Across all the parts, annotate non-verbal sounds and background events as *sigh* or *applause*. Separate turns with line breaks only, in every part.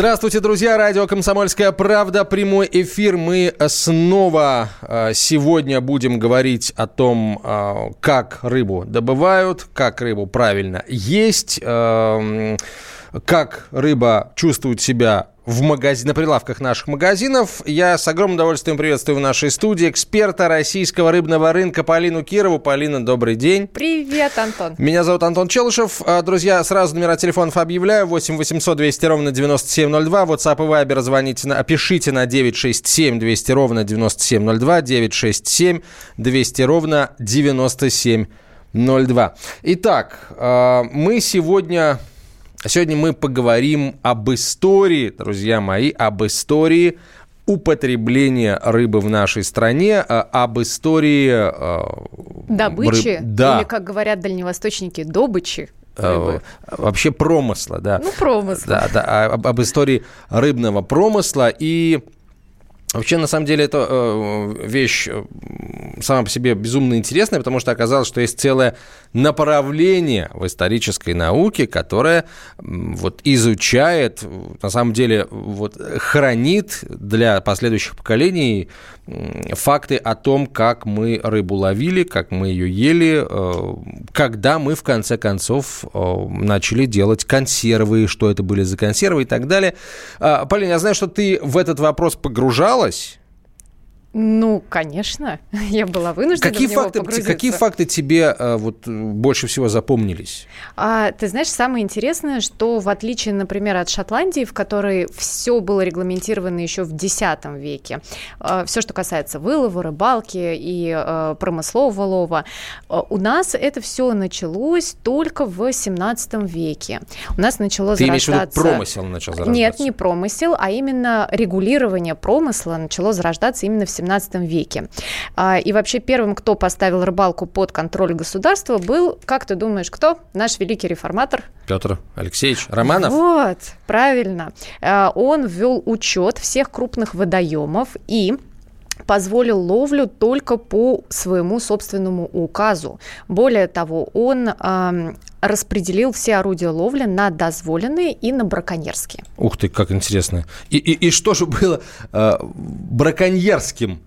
Здравствуйте, друзья. Радио «Комсомольская правда». Прямой эфир. Мы снова э, сегодня будем говорить о том, э, как рыбу добывают, как рыбу правильно есть, э, как рыба чувствует себя в магазин, на прилавках наших магазинов. Я с огромным удовольствием приветствую в нашей студии эксперта российского рыбного рынка Полину Кирову. Полина, добрый день.
Привет, Антон.
Меня зовут Антон Челышев. А, друзья, сразу номера телефонов объявляю. 8 800 200 ровно 9702. WhatsApp и Viber звоните, на, пишите на 967 200 ровно 9702. 967 200 ровно 9702. Итак, а, мы сегодня Сегодня мы поговорим об истории, друзья мои, об истории употребления рыбы в нашей стране, а, об истории...
А, добычи, рыб... да. или, как говорят дальневосточники, добычи.
Э, рыбы. Вообще промысла, да.
Ну, промысла.
Да, да, об, об истории рыбного промысла. И Вообще, на самом деле, это э, вещь э, сама по себе безумно интересная, потому что оказалось, что есть целое направление в исторической науке, которое вот изучает, на самом деле, вот хранит для последующих поколений факты о том, как мы рыбу ловили, как мы ее ели, э, когда мы, в конце концов, начали делать консервы, что это были за консервы и так далее. А, Полина, я знаю, что ты в этот вопрос погружал погружалась?
Ну, конечно, *laughs* я была вынуждена
какие
в него
факты,
погрузиться.
Какие факты тебе а, вот, больше всего запомнились?
А, ты знаешь, самое интересное, что в отличие, например, от Шотландии, в которой все было регламентировано еще в X веке, а, все, что касается вылова, рыбалки и а, промыслового лова, а, у нас это все началось только в 17 веке. У нас начало
ты
зарождаться...
Ты имеешь в виду промысел начал зарождаться?
Нет, не промысел, а именно регулирование промысла начало зарождаться именно в 17 веке. А, и вообще первым, кто поставил рыбалку под контроль государства, был, как ты думаешь, кто? Наш великий реформатор.
Петр Алексеевич Романов.
Вот, правильно. А, он ввел учет всех крупных водоемов и позволил ловлю только по своему собственному указу. Более того, он э, распределил все орудия ловли на дозволенные и на браконьерские.
Ух ты, как интересно. И, и, и что же было э, браконьерским?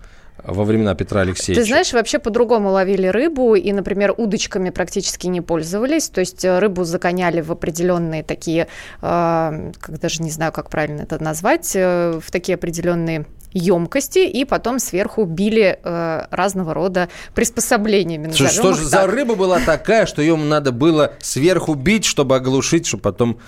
Во времена Петра Алексеевича.
Ты знаешь, вообще по-другому ловили рыбу и, например, удочками практически не пользовались. То есть э, рыбу загоняли в определенные такие, э, как даже не знаю, как правильно это назвать, э, в такие определенные емкости и потом сверху били э, разного рода приспособлениями.
Что, что же так. за рыба была такая, что ее надо было сверху бить, чтобы оглушить, чтобы потом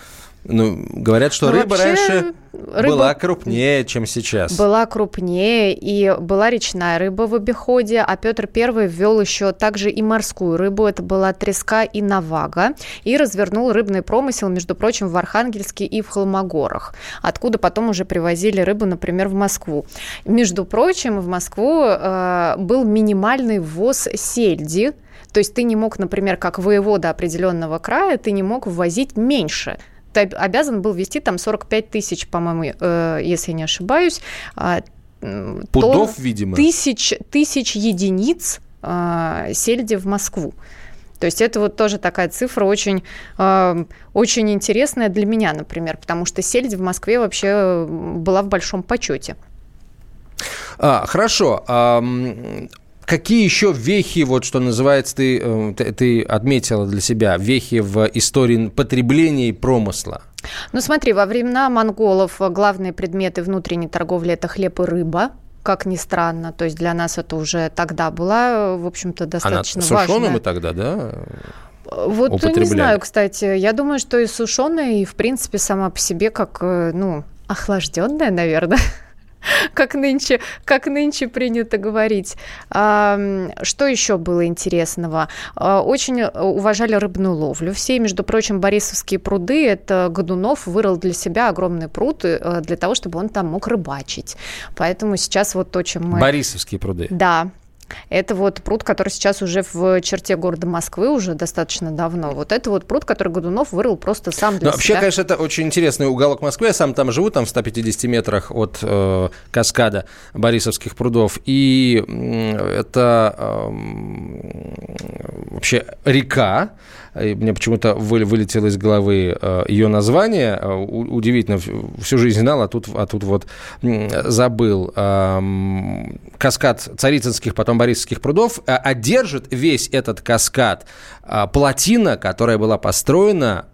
ну, говорят, что ну, рыба раньше рыба была крупнее, чем сейчас.
Была крупнее, и была речная рыба в обиходе, а Петр I ввел еще также и морскую рыбу, это была треска и навага, и развернул рыбный промысел, между прочим, в Архангельске и в Холмогорах, откуда потом уже привозили рыбу, например, в Москву. Между прочим, в Москву э, был минимальный ввоз сельди, то есть ты не мог, например, как воевода определенного края, ты не мог ввозить меньше – ты обязан был вести там 45 тысяч, по-моему, э, если я не ошибаюсь.
Э, Пудов, видимо.
Тысяч, тысяч единиц э, сельди в Москву. То есть это вот тоже такая цифра очень, э, очень интересная для меня, например, потому что сельдь в Москве вообще была в большом почете.
А, хорошо. А, Какие еще вехи, вот что называется, ты, э, ты, ты отметила для себя, вехи в истории потребления и промысла?
Ну смотри, во времена монголов главные предметы внутренней торговли – это хлеб и рыба, как ни странно. То есть для нас это уже тогда была, в общем-то, достаточно Она
важная.
сушеным
и тогда, да?
Вот не знаю, кстати. Я думаю, что и сушеная, и, в принципе, сама по себе как, э, ну, охлажденная, наверное. *laughs* как нынче, как нынче принято говорить. Что еще было интересного? А, очень уважали рыбную ловлю. Все, между прочим, Борисовские пруды, это Годунов вырыл для себя огромный пруд э, для того, чтобы он там мог рыбачить. Поэтому сейчас вот то, чем мы...
Борисовские пруды?
Да, Это вот пруд, который сейчас уже в черте города Москвы уже достаточно давно. Вот это вот пруд, который Годунов вырыл просто сам для
Но себя. Вообще, конечно, это очень интересный уголок Москвы. Я сам там живу, там в 150 метрах от э, каскада Борисовских прудов. И это э, вообще река, мне почему-то вылетело из головы э, ее название. Э, удивительно, всю жизнь знал, а тут, а тут вот забыл. Каскад Царицынских, потом Борисовских прудов. А держит весь этот каскад а, плотина, которая была построена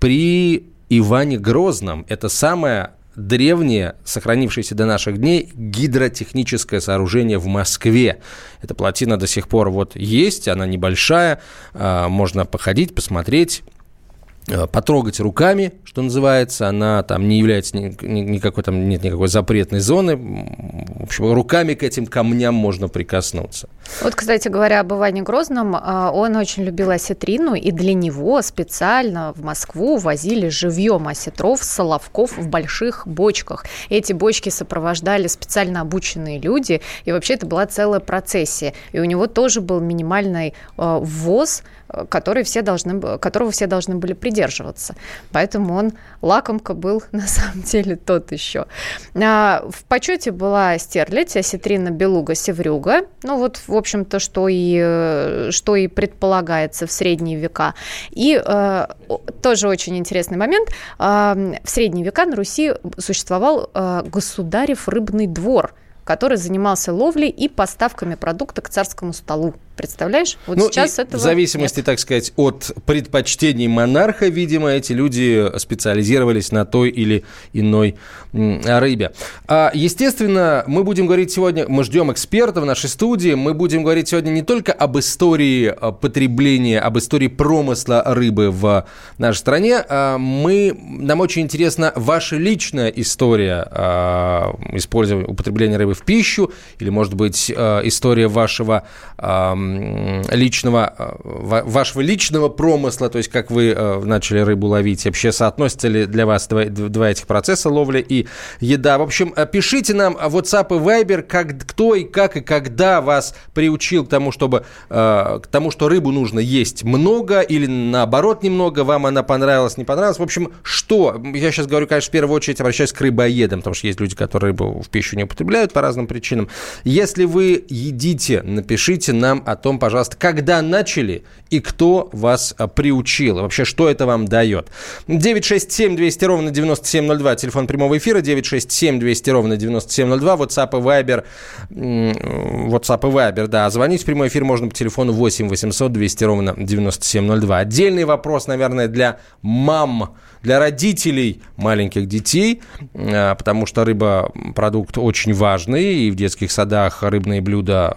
при Иване Грозном. Это самая древнее, сохранившееся до наших дней, гидротехническое сооружение в Москве. Эта плотина до сих пор вот есть, она небольшая, а, можно походить, посмотреть. Э, потрогать руками, что называется. Она там не является ни, ни, никакой там нет никакой запретной зоны. В общем, руками к этим камням можно прикоснуться.
Вот, кстати говоря, об Иване Грозном, а, он очень любил осетрину, и для него специально в Москву возили живьем осетров, соловков в больших бочках. Эти бочки сопровождали специально обученные люди, и вообще это была целая процессия. И у него тоже был минимальный э, ввоз который все должны, которого все должны были придерживаться. Поэтому он лакомка был *laughs* на самом деле тот еще. А, в почете была стерлядь, осетрина, белуга, севрюга. Ну вот, в общем-то, что и, что и предполагается в средние века. И э, тоже очень интересный момент. Э, в средние века на Руси существовал э, государев рыбный двор – который занимался ловлей и поставками продукта к царскому столу. Представляешь?
Вот ну, сейчас этого В зависимости, нет. так сказать, от предпочтений монарха, видимо, эти люди специализировались на той или иной рыбе. А, естественно, мы будем говорить сегодня, мы ждем экспертов в нашей студии, мы будем говорить сегодня не только об истории а, потребления, об истории промысла рыбы в нашей стране, а мы, нам очень интересна ваша личная история а, использования, употребления рыбы в пищу, или, может быть, история вашего личного, э, вашего личного промысла, то есть как вы э, начали рыбу ловить, вообще соотносятся ли для вас два, этих процесса ловли и еда. В общем, э, пишите нам WhatsApp и Viber, как, кто и как и когда вас приучил к тому, чтобы, к тому, что рыбу нужно есть много или наоборот немного, вам она понравилась, не понравилась. В общем, что? Я сейчас говорю, конечно, в первую очередь обращаюсь к рыбоедам, потому что есть люди, которые рыбу в пищу не употребляют по разным причинам. Если вы едите, напишите нам о том, пожалуйста, когда начали и кто вас а, приучил? Вообще, что это вам дает? 967 200 ровно 9702, телефон прямого эфира, 967 200 ровно 9702, WhatsApp и Viber, WhatsApp и Viber, да, звонить в прямой эфир можно по телефону 8 800 200 ровно 9702. Отдельный вопрос, наверное, для мам, для родителей маленьких детей, а, потому что рыба продукт очень важный, и в детских садах рыбные блюда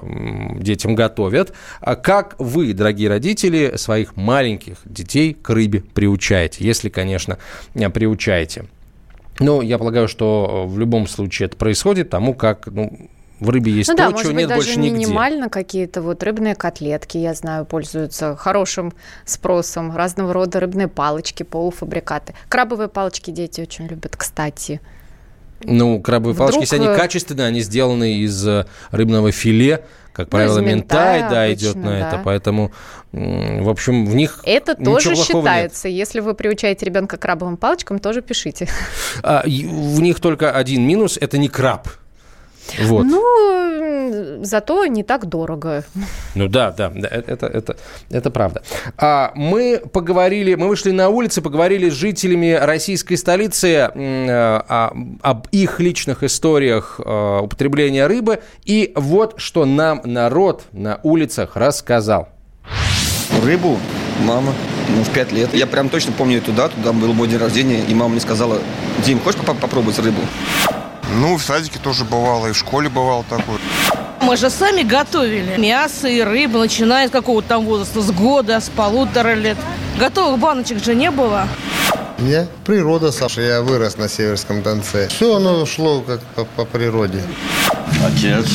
детям готовят. А как вы, дорогие родители, своих маленьких детей к рыбе приучаете, если, конечно, приучаете? Ну, я полагаю, что в любом случае это происходит, тому как ну, в рыбе есть ну, то, да, чего нет
даже
больше нигде.
минимально какие-то вот рыбные котлетки, я знаю, пользуются хорошим спросом. Разного рода рыбные палочки, полуфабрикаты. Крабовые палочки дети очень любят, кстати.
Ну, крабовые Вдруг... палочки, если они э, качественные, они сделаны из э, рыбного филе, как ну, правило, ментай, да, обычно, идет на да. это, поэтому, в общем, в них
Это тоже считается. Нет. Если вы приучаете ребенка к крабовым палочкам, тоже пишите.
А, в них только один минус – это не краб.
Вот. Ну, зато не так дорого.
Ну да, да, э, это, это, это правда. А, мы поговорили, мы вышли на улицы, поговорили с жителями российской столицы а, об их личных историях а, употребления рыбы. И вот что нам народ на улицах рассказал.
Рыбу мама ну, в пять лет. Я прям точно помню эту дату, там был мой день рождения, и мама мне сказала, Дим, хочешь попробовать рыбу?
Ну, в садике тоже бывало, и в школе бывало такое.
Мы же сами готовили мясо и рыбу, начиная с какого-то там возраста, с года, с полутора лет. Готовых баночек же не было.
Я природа, Саша. Я вырос на Северском Донце. Все оно шло как по, по природе.
Отец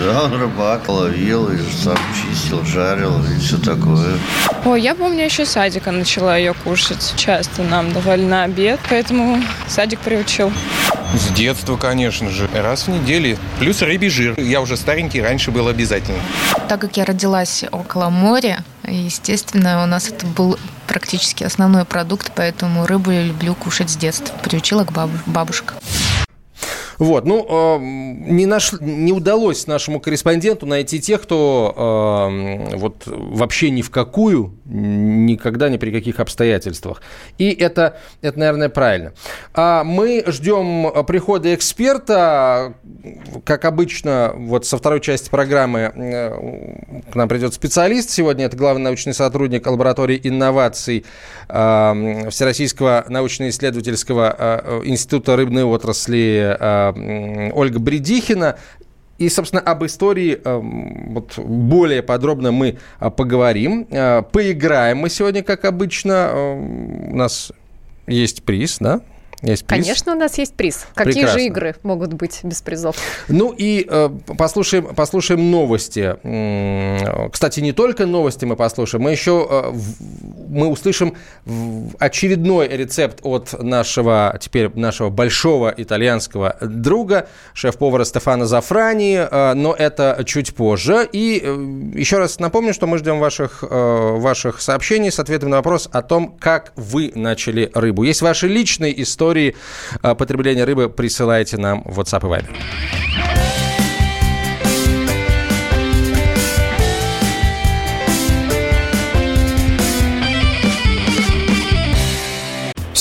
Да, он рыбак, ловил, и сам чистил, жарил и все такое.
Ой, я помню, еще садика начала ее кушать. Часто нам давали на обед, поэтому садик приучил.
С детства, конечно же. Раз в неделю. Плюс рыбий жир. Я уже старенький, раньше был обязательно.
Так как я родилась около моря, естественно, у нас это был практически основной продукт, поэтому рыбу я люблю кушать с детства. Приучила к бабу, бабушка.
Вот, ну, э, не, наш, не удалось нашему корреспонденту найти тех, кто э, вот вообще ни в какую, никогда, ни при каких обстоятельствах. И это, это наверное, правильно. А мы ждем прихода эксперта. Как обычно, вот со второй части программы э, к нам придет специалист. Сегодня это главный научный сотрудник лаборатории инноваций э, Всероссийского научно-исследовательского э, института рыбной отрасли э, Ольга Бредихина. И, собственно, об истории вот, более подробно мы а, поговорим. А, поиграем мы сегодня, как обычно. У нас есть приз, да?
Есть приз? Конечно, у нас есть приз. Какие Прекрасно. же игры могут быть без призов?
Ну и э, послушаем, послушаем новости. Кстати, не только новости мы послушаем, мы еще э, мы услышим очередной рецепт от нашего теперь нашего большого итальянского друга, шеф-повара Стефана Зафрани, э, но это чуть позже. И э, еще раз напомню, что мы ждем ваших, э, ваших сообщений с ответом на вопрос о том, как вы начали рыбу. Есть ваши личные истории истории а, потребления рыбы присылайте нам в WhatsApp и Viber.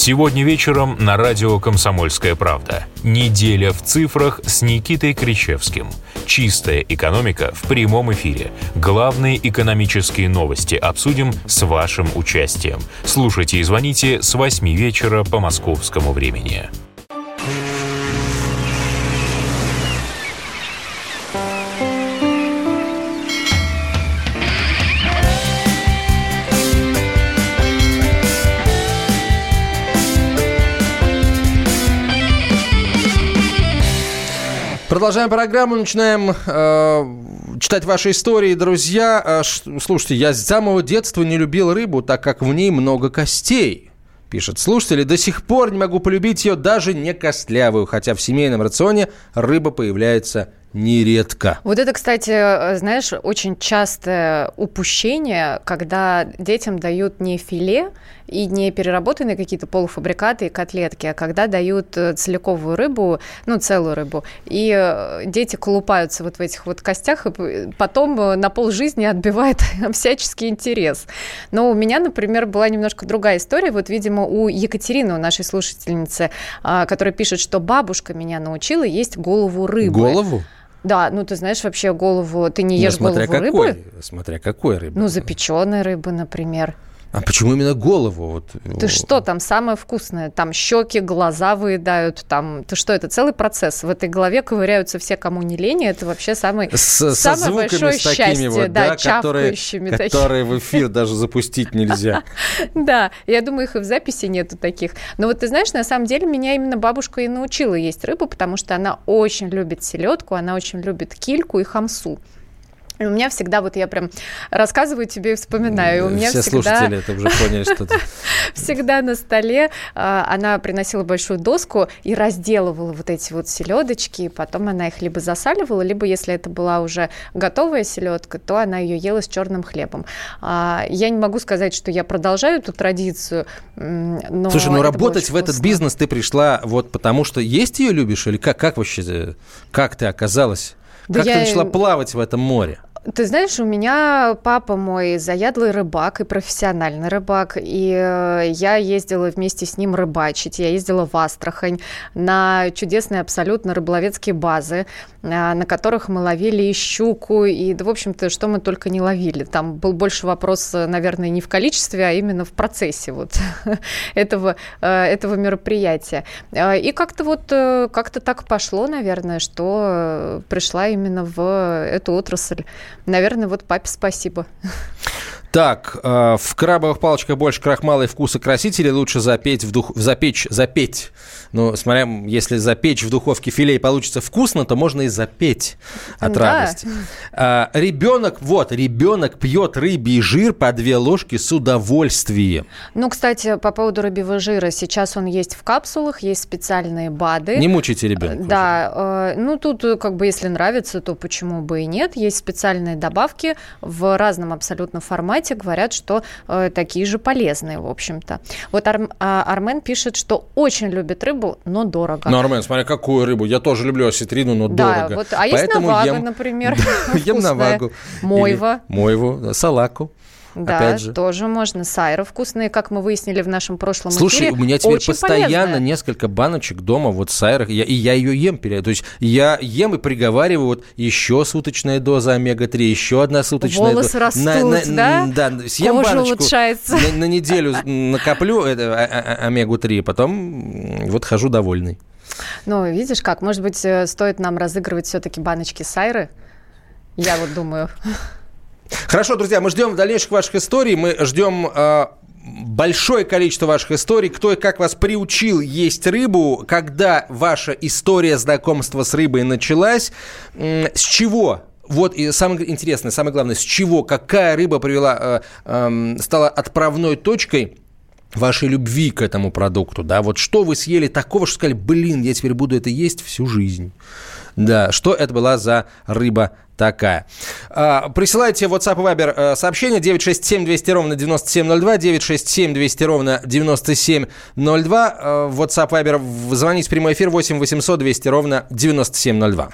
Сегодня вечером на радио «Комсомольская правда». Неделя в цифрах с Никитой Кричевским. Чистая экономика в прямом эфире. Главные экономические новости обсудим с вашим участием. Слушайте и звоните с 8 вечера по московскому времени.
Продолжаем программу, начинаем э, читать ваши истории, друзья. Э, слушайте, я с самого детства не любил рыбу, так как в ней много костей. Пишет слушатели, до сих пор не могу полюбить ее даже не костлявую, хотя в семейном рационе рыба появляется нередко.
Вот это, кстати, знаешь, очень частое упущение, когда детям дают не филе и не переработанные какие-то полуфабрикаты и котлетки, а когда дают э, целиковую рыбу, ну, целую рыбу, и э, дети колупаются вот в этих вот костях, и потом на пол жизни отбивает *laughs* всяческий интерес. Но у меня, например, была немножко другая история. Вот, видимо, у Екатерины, у нашей слушательницы, а, которая пишет, что бабушка меня научила есть голову рыбы.
Голову?
Да, ну ты знаешь вообще голову, ты не ешь
ну, смотря
голову
какой,
рыбы?
Смотря какой рыбы.
Ну, запеченной рыбы, например.
А почему именно голову? Вот.
Ты что, там самое вкусное? Там щеки, глаза выедают, там... Ты что, это целый процесс. В этой голове ковыряются все, кому не лень, это вообще самый,
с, самое большое с счастье. Вот, да, да которые, которые в эфир даже запустить нельзя. *laughs*
Да, я думаю, их и в записи нету таких. Но вот ты знаешь, на самом деле меня именно бабушка и научила есть рыбу, потому что она очень любит селедку, она очень любит кильку и хамсу. У меня всегда, вот я прям рассказываю тебе и вспоминаю, у меня
Все
всегда...
слушатели это уже поняли, что *laughs*
Всегда на столе а, она приносила большую доску и разделывала вот эти вот селедочки, и потом она их либо засаливала, либо, если это была уже готовая селедка, то она ее ела с черным хлебом. А, я не могу сказать, что я продолжаю эту традицию, но
Слушай, ну работать в этот бизнес ты пришла вот потому, что есть ее любишь, или как, как вообще, как ты оказалась? Да как я... ты начала плавать в этом море?
Ты знаешь, у меня папа мой заядлый рыбак и профессиональный рыбак, и э, я ездила вместе с ним рыбачить. Я ездила в Астрахань на чудесные абсолютно рыболовецкие базы, на которых мы ловили и щуку, и, да, в общем-то, что мы только не ловили. Там был больше вопрос, наверное, не в количестве, а именно в процессе вот *laughs* этого, э, этого мероприятия. И как-то вот, как-то так пошло, наверное, что пришла именно в эту отрасль. Наверное, вот папе спасибо. *laughs*
Так, э, в крабовых палочках больше крахмала и вкуса красителей. Лучше запечь в дух... запечь, запеть. Ну, смотря, если запечь в духовке филе и получится вкусно, то можно и запеть от
Да.
радости. А, ребенок, вот, ребенок пьет рыбий жир по две ложки с удовольствием.
Ну, кстати, по поводу рыбьего жира. Сейчас он есть в капсулах, есть специальные БАДы.
Не мучайте ребенка.
Да, э, ну тут э, как бы если нравится, то почему бы и нет. Есть специальные добавки в разном абсолютно формате. Говорят, что э, такие же полезные, в общем-то. Вот Арм- а, Армен пишет, что очень любит рыбу, но дорого.
Ну, Армен, смотри, какую рыбу. Я тоже люблю осетрину, но
да,
дорого.
вот, а есть навага,
ем-
например. *laughs*
Ем
вкусная.
навагу.
Мойва.
Или Мойву, да, салаку.
Да,
Опять же.
тоже можно. Сайры вкусные, как мы выяснили в нашем прошлом
Слушай,
эфире.
у меня теперь
Очень
постоянно
полезная.
несколько баночек дома вот сайрах, я, и я ее ем. То есть я ем и приговариваю вот еще суточная доза омега-3, еще одна суточная
Волосы
доза.
растут, да?
Да, съем
Кожа
баночку,
улучшается.
На, на неделю накоплю это, а- а- омегу-3, потом вот хожу довольный.
Ну, видишь как, может быть, э, стоит нам разыгрывать все-таки баночки сайры? Я вот думаю.
Хорошо, друзья, мы ждем дальнейших ваших историй, мы ждем э, большое количество ваших историй, кто и как вас приучил есть рыбу, когда ваша история знакомства с рыбой началась, м, с чего? Вот и самое интересное, самое главное, с чего, какая рыба привела, э, эм, стала отправной точкой вашей любви к этому продукту, да, вот что вы съели такого, что сказали, блин, я теперь буду это есть всю жизнь. Да, что это была за рыба такая. А, присылайте в WhatsApp и Viber э, сообщение 967 200 ровно 9702, 967 200 ровно 9702. Э, в WhatsApp Viber звонить в прямой эфир 8 800 200 ровно 9702.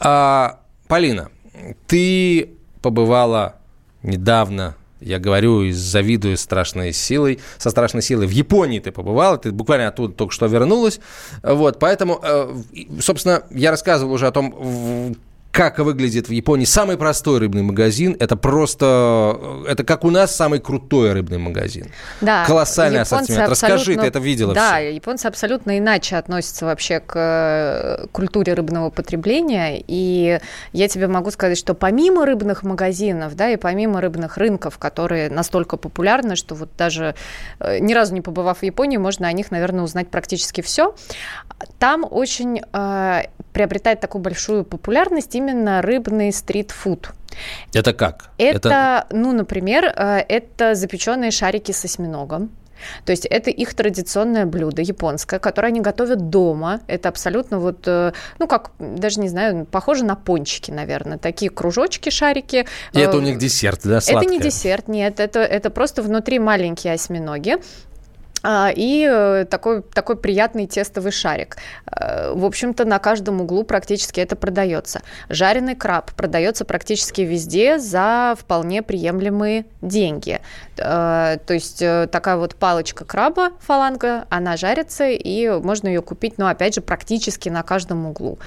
А, Полина, ты побывала недавно, я говорю, завидую страшной силой, со страшной силой. В Японии ты побывала, ты буквально оттуда только что вернулась. Вот, поэтому, э, собственно, я рассказывал уже о том, как выглядит в Японии самый простой рыбный магазин. Это просто, э, это как у нас самый крутой рыбный магазин.
Да,
Колоссальный ассортимент. Расскажи, ты это видела
Да,
всё.
японцы абсолютно иначе относятся вообще к э, культуре рыбного потребления. И я тебе могу сказать, что помимо рыбных магазинов, да, и помимо рыбных рынков, которые настолько популярны, что вот даже э, ни разу не побывав в Японии, можно о них, наверное, узнать практически все. Там очень э, приобретает такую большую популярность именно рыбный стритфуд.
Это как?
Это, ну, например, э, это запеченные шарики с осьминогом. То есть это их традиционное блюдо японское, которое они готовят дома. Это абсолютно вот, э, ну как, даже не знаю, похоже на пончики, наверное. Такие кружочки, шарики.
И это у
Э,
них десерт, да,
Это
сладкое?
не десерт, нет, это, это просто внутри маленькие осьминоги. А, И э, такой, такой приятный тестовый шарик. Э, В общем-то, на каждом углу практически это продается. Жареный краб продается практически везде за вполне приемлемые деньги. Э, То есть такая вот палочка краба, фаланга, она жарится, и можно ее купить, ну, опять же, практически на каждом углу.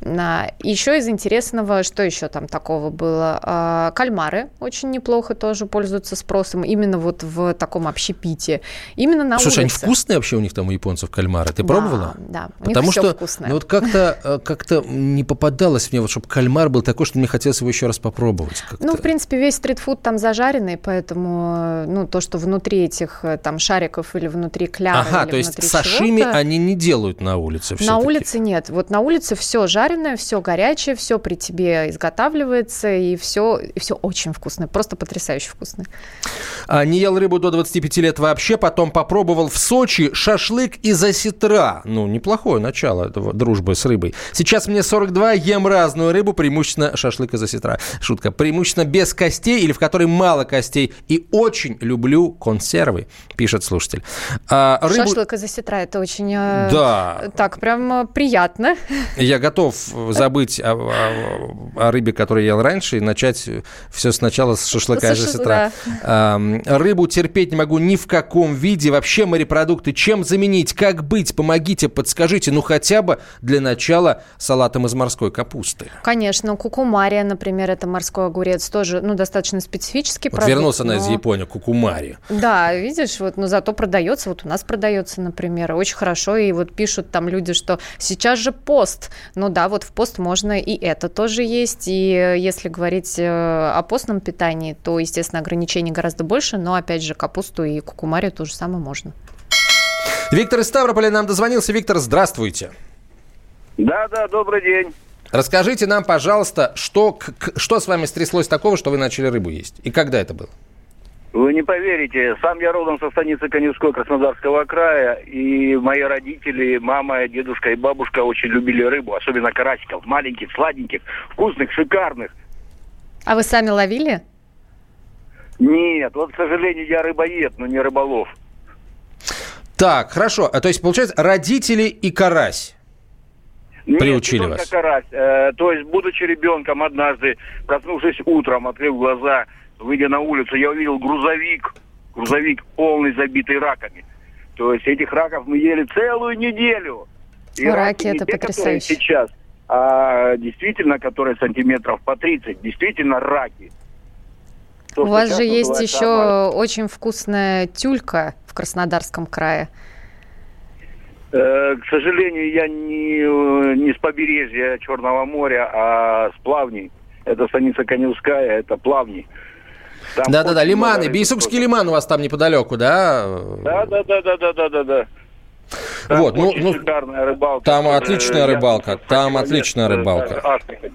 Еще из интересного, что еще там такого было? А, Кальмары очень неплохо тоже пользуются спросом, именно вот в таком общепите. Именно на
Слушай, они
улице.
вкусные вообще у них там у японцев кальмары? Ты
Да,
пробовала?
Да, у
Потому что
вкусное.
ну, вот как-то э, как не попадалось мне, вот, чтобы кальмар был такой, что мне хотелось его еще раз попробовать. как-то.
Ну, в принципе, весь стритфуд там зажаренный, поэтому, э, ну, то, что внутри этих э, там шариков или внутри кляра,
ага,
или
то есть сашими они не делают на улице
На улице нет. Вот на улице все жареное, все горячее, все при тебе изготавливается, и все, и все очень вкусное, просто потрясающе вкусное.
А, не ел рыбу до 25 лет вообще, потом попробовал в Сочи шашлык из осетра. Ну, неплохое начало этого дружбы с рыбой. Сейчас мне 42, ем разную рыбу, преимущественно шашлык из осетра. Шутка. Преимущественно без костей или в которой мало костей. И очень люблю консервы, пишет слушатель. А, рыбу...
Шашлык из осетра, это очень... э,
Да.
Так, прям э, приятно.
Я готов забыть о, о- о рыбе, которую ел раньше, и начать все сначала с шашлыка из
шаш-
осетра. Ам, Рыбу терпеть не могу ни в каком виде. Вообще морепродукты, чем заменить, как быть, помогите, подскажите, ну хотя бы для начала салатом из морской капусты.
Конечно, кукумария, например, это морской огурец, тоже, ну, достаточно специфический
Вот
продукт.
вернулся она
но-
из Японии, кукумари.
Да, видишь, вот, но зато продается, вот у нас продается, например, очень хорошо, и вот пишут там люди, что сейчас же пост. Ну да, вот в пост можно и это тоже есть, и э, если говорить э, о постном питании, то, естественно, ограничений гораздо больше, но, опять же, капусту и кукумарию то же самое можно.
Виктор из Ставрополя нам дозвонился. Виктор, здравствуйте.
Да, да, добрый день.
Расскажите нам, пожалуйста, что, что с вами стряслось такого, что вы начали рыбу есть? И когда это было?
Вы не поверите, сам я родом со станицы Коневской Краснодарского края, и мои родители, мама, дедушка и бабушка очень любили рыбу, особенно карасиков, маленьких, сладеньких, вкусных, шикарных.
А вы сами ловили?
Нет, вот, к сожалению, я рыбоед, но не рыболов.
Так, хорошо. А, то есть, получается, родители и карась
Нет,
приучили
не только
вас?
карась. Э, то есть, будучи ребенком, однажды, проснувшись утром, открыв глаза, выйдя на улицу, я увидел грузовик, грузовик полный забитый раками. То есть, этих раков мы ели целую неделю. И
Раки
раки
это
те,
потрясающе.
сейчас, а действительно, которые сантиметров по 30, действительно раки. То,
У вас же есть еще очень вкусная тюлька в Краснодарском крае.
Э, к сожалению, я не, э, не с побережья Черного моря, а с плавней. Это станица Коневская, это плавни. Там
Да-да-да, лиманы. Бейсукский лиман у вас там неподалеку, да?
Да, да, да, да, да, да, да, да. Там
Вот, ну- ну,
рыбалка.
там
Э,
отличная рыбалка, там отличная
э,
рыбалка.
Астрахань.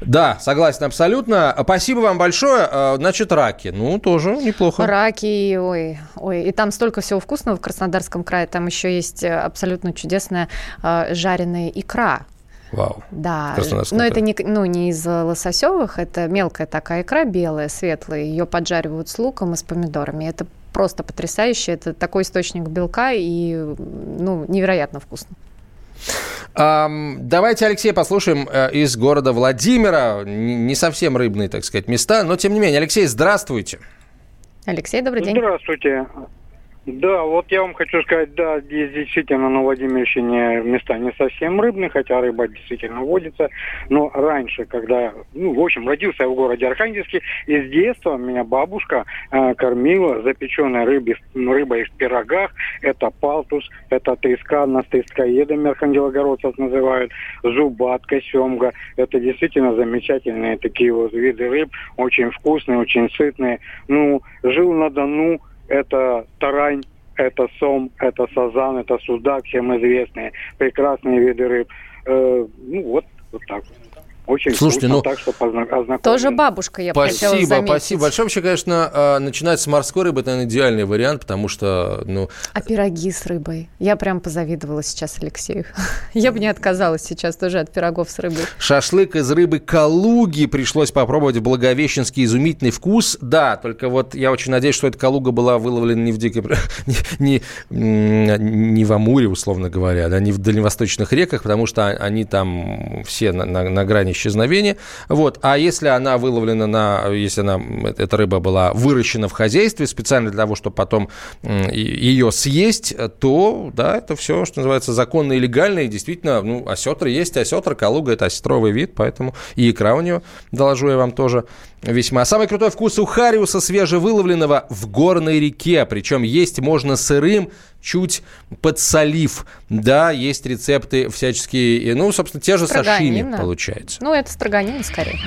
Да, согласен абсолютно. Спасибо вам большое. А, Значит, раки. Ну, тоже неплохо.
Раки, ой, ой, и там столько всего вкусного в Краснодарском крае. Там еще есть э, абсолютно чудесная э, жареная икра.
Вау.
Да, но это не, ну, не из лососевых, это мелкая такая икра белая, светлая. Ее поджаривают с луком и с помидорами. Это просто потрясающе. Это такой источник белка и ну, невероятно вкусно.
Давайте Алексея послушаем э, из города Владимира. Не совсем рыбные, так сказать, места, но тем не менее. Алексей, здравствуйте.
Алексей, добрый день.
Здравствуйте. Да, вот я вам хочу сказать, да, здесь действительно на Владимирщине места не совсем рыбные, хотя рыба действительно водится. Но раньше, когда, ну, в общем, родился я в городе Архангельске, и с детства меня бабушка э, кормила запеченной рыбой, рыбой в пирогах. Это палтус, это треска, нас трескоедами архангелогородцев называют, зубатка, семга. Это действительно замечательные такие вот виды рыб, очень вкусные, очень сытные. Ну, жил на Дону, это тарань, это сом, это сазан, это судак, всем известные, прекрасные виды рыб. Э, ну вот, вот так. Очень
Слушайте,
вкусно,
ну,
так что.
Тоже бабушка, я бы хотела
Спасибо,
заметить.
спасибо большое. Вообще, конечно, э, начинать с морской рыбы это, наверное, идеальный вариант, потому что, ну,
А пироги с рыбой? Я прям позавидовала сейчас Алексею. *laughs* Я бы не отказалась сейчас тоже от пирогов с рыбой.
шашлык из рыбы Калуги пришлось попробовать в Благовещенский изумительный вкус. Да, только вот я очень надеюсь, что эта Калуга была выловлена не в дикой... *laughs* не, не в Амуре, условно говоря, да, не в дальневосточных реках, потому что они там все на, на- на грани исчезновения. Вот. А если она выловлена на... Если она, эта рыба была выращена в хозяйстве специально для того, чтобы потом ее съесть, то, да, это все, что называется, законно и легально. И действительно, ну, осетры есть осетр, Калуга – это осетровый вид, поэтому и икра у нее, доложу я вам тоже, весьма. Самый крутой вкус у хариуса свежевыловленного в горной реке. Причем есть можно сырым, чуть подсолив. Да, есть рецепты всяческие, ну, собственно, те же сашими
Строганина.
получается.
Ну, это строганина скорее.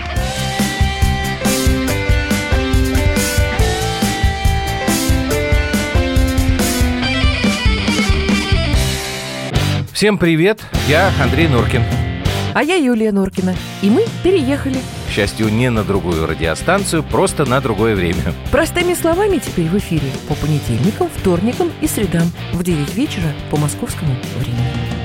Всем привет, я Андрей Норкин.
А я Юлия Норкина. И мы переехали.
К счастью, не на другую радиостанцию, просто на другое время.
Простыми словами теперь в эфире по понедельникам, вторникам и средам в 9 вечера по московскому времени.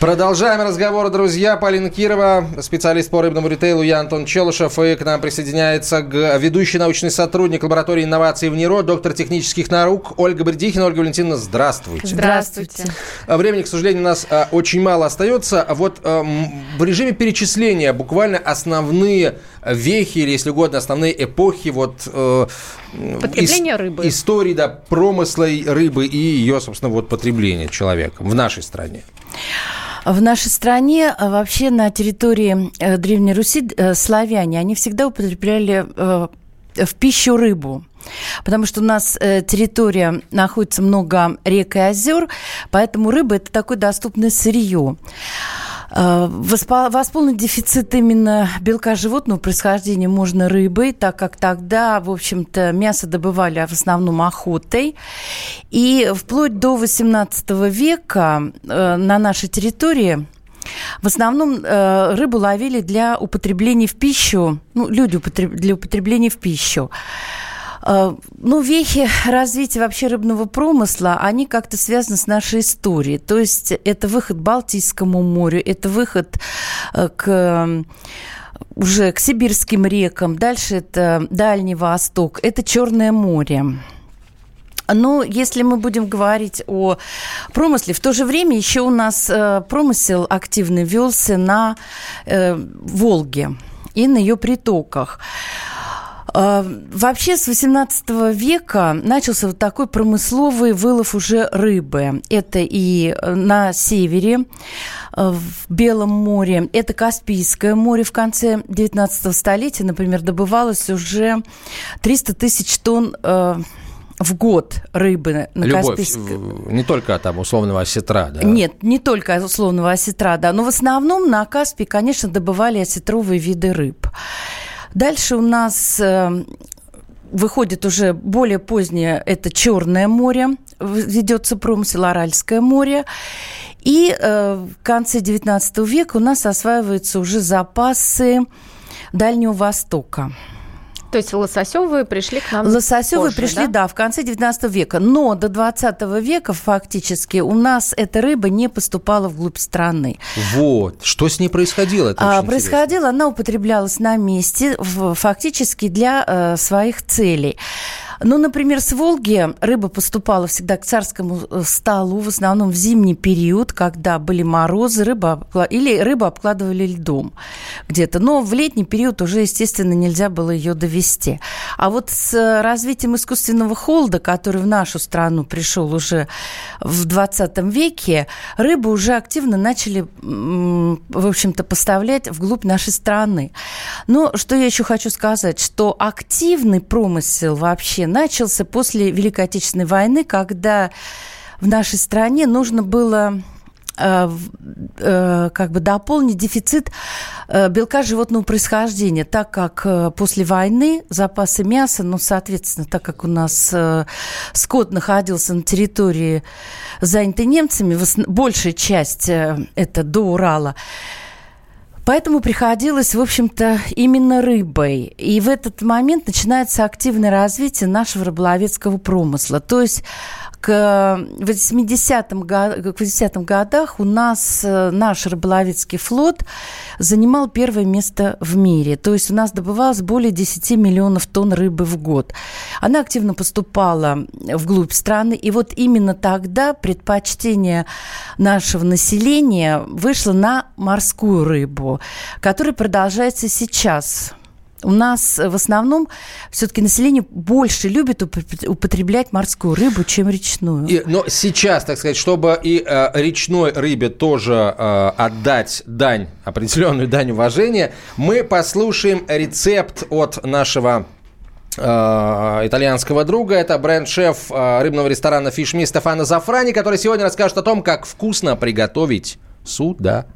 Продолжаем разговор, друзья. Полина Кирова, специалист по рыбному ритейлу, я Антон Челышев. И к нам присоединяется ведущий научный сотрудник лаборатории инноваций в НИРО, доктор технических наук Ольга Бердихина. Ольга Валентиновна, здравствуйте.
Здравствуйте.
Времени, к сожалению, у нас а, очень мало остается. А Вот а, в режиме перечисления буквально основные вехи, или, если угодно, основные эпохи вот э,
Потребление
ис-
рыбы.
истории, да, промысла рыбы и ее, собственно, вот потребления человеком в нашей стране.
В нашей стране а, вообще на территории э, Древней Руси э, славяне, они всегда употребляли э, в пищу рыбу. Потому что у нас территория находится много рек и озер, поэтому рыба это такое доступное сырье. Э, воспо- Восполнить дефицит именно белка животного происхождения можно рыбой, так как тогда, в общем-то, мясо добывали в основном охотой. И вплоть до 18 века э, на нашей территории в основном э, рыбу ловили для употребления в пищу, ну, люди употреб- для употребления в пищу. Э, Ну, вехи развития вообще рыбного промысла, они как-то связаны с нашей историей. То есть это выход к Балтийскому морю, это выход э, к уже к сибирским рекам, дальше это Дальний Восток, это Черное море. Но если мы будем говорить о промысле, в то же время еще у нас э, промысел активно велся на э, Волге и на ее притоках. Э, Вообще с 18 века начался вот такой промысловый вылов уже рыбы. Это и э, на севере, э, в Белом море, это Каспийское море в конце 19 столетия, например, добывалось уже 300 тысяч тонн э, в год рыбы на
Любовь,
Каспийском.
не только там условного осетра, да?
Нет, не только условного осетра, да, но в основном на Каспии, конечно, добывали осетровые виды рыб. Дальше у нас э, выходит уже более позднее, это Черное море, ведется промысел Аральское море. И э, в конце 19 века у нас осваиваются уже запасы Дальнего Востока.
То есть лососевые пришли к нам
Лососевые
позже,
пришли, да? в конце 19 века. Но до 20 века фактически у нас эта рыба не поступала вглубь страны.
Вот. Что с ней происходило? Это
А,
очень
происходило, она употреблялась на месте в- фактически для э, своих целей. Ну, например, с Волги рыба поступала всегда к царскому э, столу, в основном в зимний период, когда были морозы, рыба обкла- или рыбу обкладывали льдом где-то. Но в летний период уже, естественно, нельзя было ее довести. А вот с э, развитием искусственного холода, который в нашу страну пришел уже в 20 веке, рыбу уже активно начали, в общем-то, поставлять вглубь нашей страны. Но что я еще хочу сказать, что активный промысел вообще начался после Великой Отечественной войны, когда в нашей стране нужно было э, э, как бы дополнить дефицит э, белка животного происхождения, так как после войны запасы мяса, ну, соответственно, так как у нас скот находился на территории, занятой немцами, большая часть это до Урала, Поэтому приходилось, в общем-то, именно рыбой. И в этот момент начинается активное развитие нашего рыболовецкого промысла. То есть к 80-м, го- к 80-м годах у нас э, наш рыболовецкий флот занимал первое место в мире. То есть у нас добывалось более 10 миллионов тонн рыбы в год. Она активно поступала вглубь страны. И вот именно тогда предпочтение нашего населения вышло на морскую рыбу, которая продолжается сейчас. У нас э, в основном все-таки население больше любит упо- употреблять морскую рыбу, чем речную.
И- но сейчас, так сказать, чтобы и э, речной рыбе тоже э, отдать дань, определенную *laughs* дань уважения, мы послушаем рецепт от нашего э, итальянского друга. Это бренд-шеф э, рыбного ресторана Me Стефано Зафрани, который сегодня расскажет о том, как вкусно приготовить судака.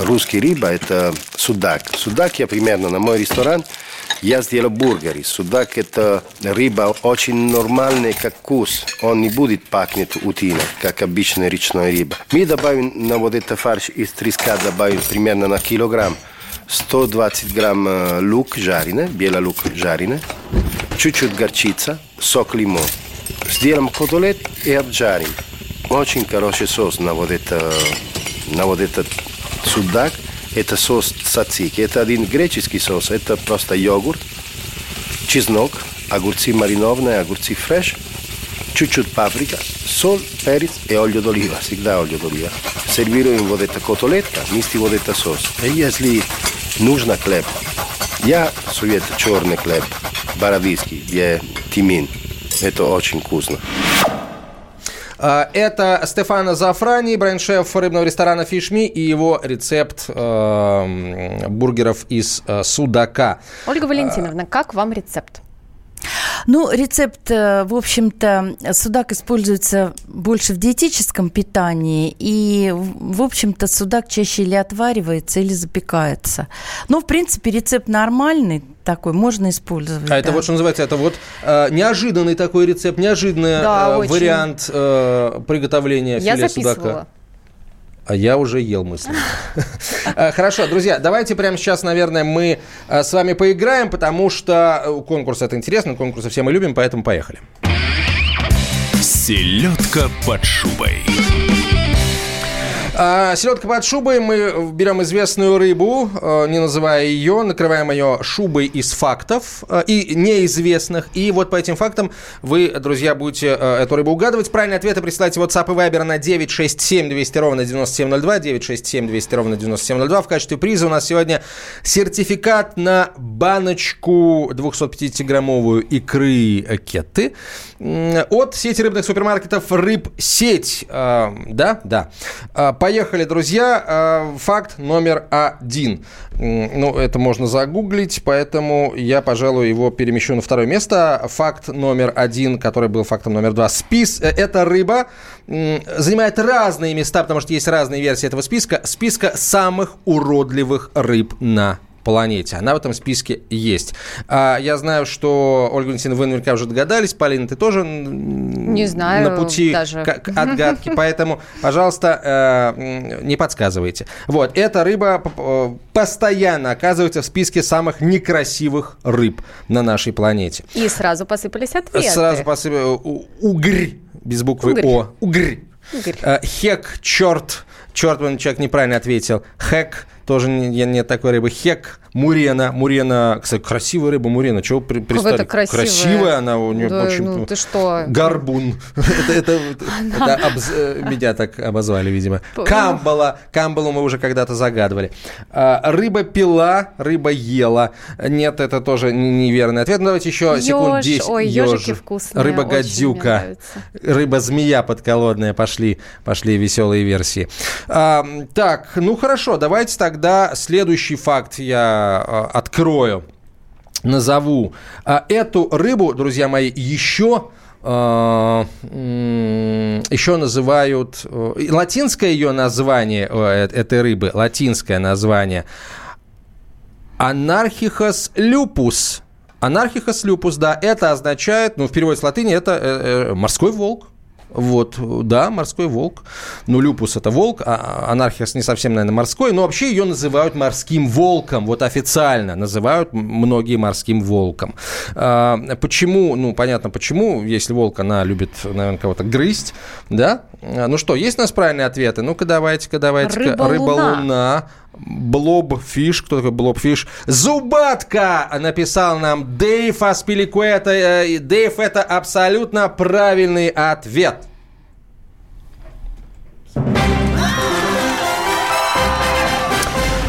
Русский рыба – это судак. Судак я примерно на мой ресторан я сделал бургеры. Судак – это рыба очень нормальная, как вкус. Он не будет пахнуть утиной, как обычная речная рыба. Мы добавим на вот этот фарш из треска, добавим примерно на килограмм 120 грамм э, лук жареный, белый лук жареный, чуть-чуть горчица, сок лимон. Сделаем котлет и обжарим. Очень хороший соус на вот это на вот этот судак, это сос цацики. Это один греческий сос, это просто йогурт, чеснок, огурцы маринованные, огурцы фреш, чуть-чуть паприка, соль, перец и олio d'oliva, всегда олio d'oliva. Сервируем вот эта котлетка, вместе вот этот сос. И если нужно хлеб, я советую черный хлеб, бородинский, где тимин. Это очень вкусно.
А, Это Стефано Зафрани, бренд-шеф рыбного ресторана Фишми и его рецепт э, бургеров из э, судака.
Ольга Валентиновна, как вам рецепт?
Ну, рецепт, э, в общем-то, судак используется больше в диетическом питании, и, в общем-то, судак чаще или отваривается, или запекается. Но, в принципе, рецепт нормальный такой, можно использовать.
А это
да.
вот что называется, это вот э, неожиданный такой рецепт, неожиданный
Да,
э, вариант э, приготовления
Я
филе
записывала.
судака. А я уже ел мысли. Э, Хорошо, друзья, давайте прямо сейчас, наверное, мы э, с вами поиграем, потому что э, конкурс это интересно, конкурсы все мы любим, поэтому поехали.
Селедка под шубой.
А, селедка под шубой. Мы берем известную рыбу, э, не называя ее, накрываем ее шубой из фактов э, и неизвестных. И вот по этим фактам вы, друзья, будете э, эту рыбу угадывать. Правильные ответы присылайте в WhatsApp и Viber на 967 200 ровно 9702, 967 200 ровно 9702. В качестве приза у нас сегодня сертификат на баночку 250-граммовую икры кетты м, от сети рыбных супермаркетов «Рыб Сеть». А, Да, да. А, Поехали, друзья. А, Факт номер один. Ну, это можно загуглить, поэтому я, пожалуй, его перемещу на второе место. Факт номер один, который был фактом номер два. Спис... э, Эта рыба занимает разные места, потому что есть разные версии этого списка. Списка самых уродливых рыб на планете. Она в этом списке есть. А, я знаю, что, Ольга Валентиновна, вы наверняка уже догадались. Полина, ты тоже
Не знаю
на пути
даже.
к, отгадке. Поэтому, пожалуйста, э, не подсказывайте. Вот, эта рыба э, постоянно оказывается в списке самых некрасивых рыб на нашей планете.
И сразу посыпались ответы.
Сразу посыпаю. У- Угрь, без буквы
Угрь.
О. Угрь.
Угрь.
Э, Хек, черт. Черт, вон человек неправильно ответил. Хек, тоже не- нет такой рыбы. Хек, мурена. Мурена, кстати, красивая рыба мурена. Чего при, пристали?
это красивая?
Красивая она у нее,
Да,
общем,
ну ты что?
Горбун. *laughs* Это, э, меня так обозвали, видимо. Камбала. Камбалу мы уже когда-то загадывали. А, Рыба пила, рыба ела. Нет, это тоже неверный ответ. Ну, давайте еще секунд
Ёж.
10.
Ой, ёжики вкусные,
Рыба
очень
гадюка.
нравится.
Рыба-змея подколодная. Пошли, пошли веселые версии. А, так, ну хорошо, давайте тогда следующий факт я а, открою назову. А эту рыбу, друзья мои, еще а, еще называют э, латинское ее название э, э, этой рыбы, латинское название Анархихос люпус. Анархихос люпус, да, это означает, ну, в переводе с латыни, это морской волк. Вот, да, морской волк. Ну, люпус это волк, а анархиас не совсем, наверное, морской, но вообще ее называют морским волком. Вот официально называют многие морским волком. А, почему? Ну, понятно, почему. Если волк, она любит, наверное, кого-то грызть, да? А, Ну что, есть у нас правильные ответы? Ну-ка, давайте-ка, давайте-ка.
Рыба-луна.
Рыба-луна. Блобфиш, кто такой Блобфиш? Зубатка написал нам Дейв Аспиликуэта. Э, Дейв, это абсолютно правильный ответ.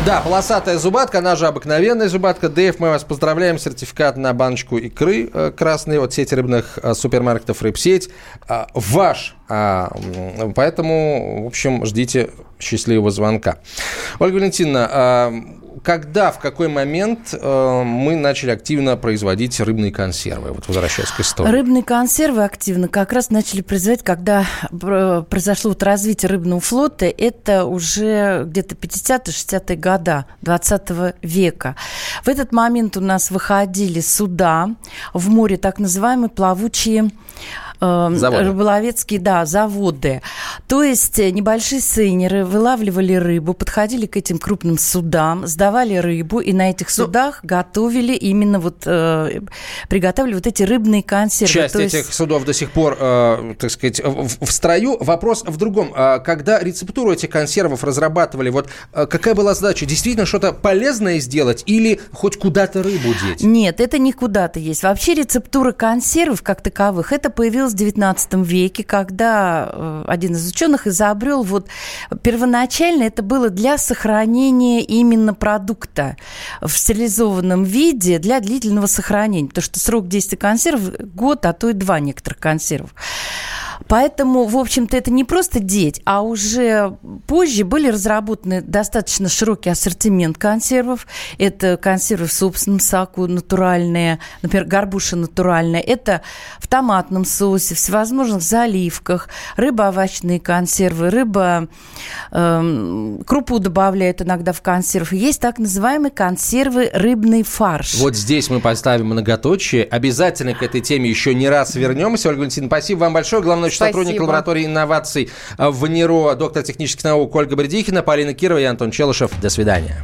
Да, полосатая зубатка, она же обыкновенная зубатка. Дэйв, мы вас поздравляем. Сертификат на баночку икры э, красной от сети рыбных э, супермаркетов «Рыбсеть». А, ваш. А, поэтому, в общем, ждите счастливого звонка. Ольга Валентиновна, а, когда, в какой момент э, мы начали активно производить рыбные консервы? Вот возвращаясь к истории.
Рыбные консервы активно как раз начали производить, когда э, произошло вот развитие рыбного флота. Это уже где-то 50-60-е года 20 века. В этот момент у нас выходили суда в море, так называемые плавучие
Заводы.
рыболовецкие, да, заводы. То есть э, небольшие сейнеры вылавливали рыбу, подходили к этим крупным судам, сдавали рыбу, и на этих
Ну,
судах готовили именно вот, э, приготовили вот эти рыбные консервы.
Часть
То есть-
этих судов до сих пор, э, так сказать, в, в строю. Вопрос в другом. А Когда рецептуру этих консервов разрабатывали, вот э, какая была задача? Действительно что-то полезное сделать или хоть куда-то рыбу деть?
Нет, это не куда-то есть. Вообще рецептура консервов как таковых, это появилось в 19 веке, когда э, один из ученых изобрел, вот первоначально это было для сохранения именно продукта в стерилизованном виде для длительного сохранения, потому что срок действия консерв год, а то и два некоторых консервов. Поэтому, в общем-то, это не просто деть, а уже позже были разработаны достаточно широкий ассортимент консервов. Это консервы в собственном соку натуральные, например, горбуша натуральная. Это в томатном соусе, всевозможных заливках, рыбо-овощные консервы, рыба, эм, крупу добавляют иногда в консерв. Есть так называемые консервы рыбный фарш.
Вот здесь мы поставим многоточие. Обязательно к этой теме еще не раз вернемся. Ольга Валентиновна, спасибо вам большое. Главный научный
Спасибо.
сотрудник лаборатории инноваций э, в НИРО, доктор технических наук Ольга Бредихина, Полина Кирова и Антон Челышев. До свидания.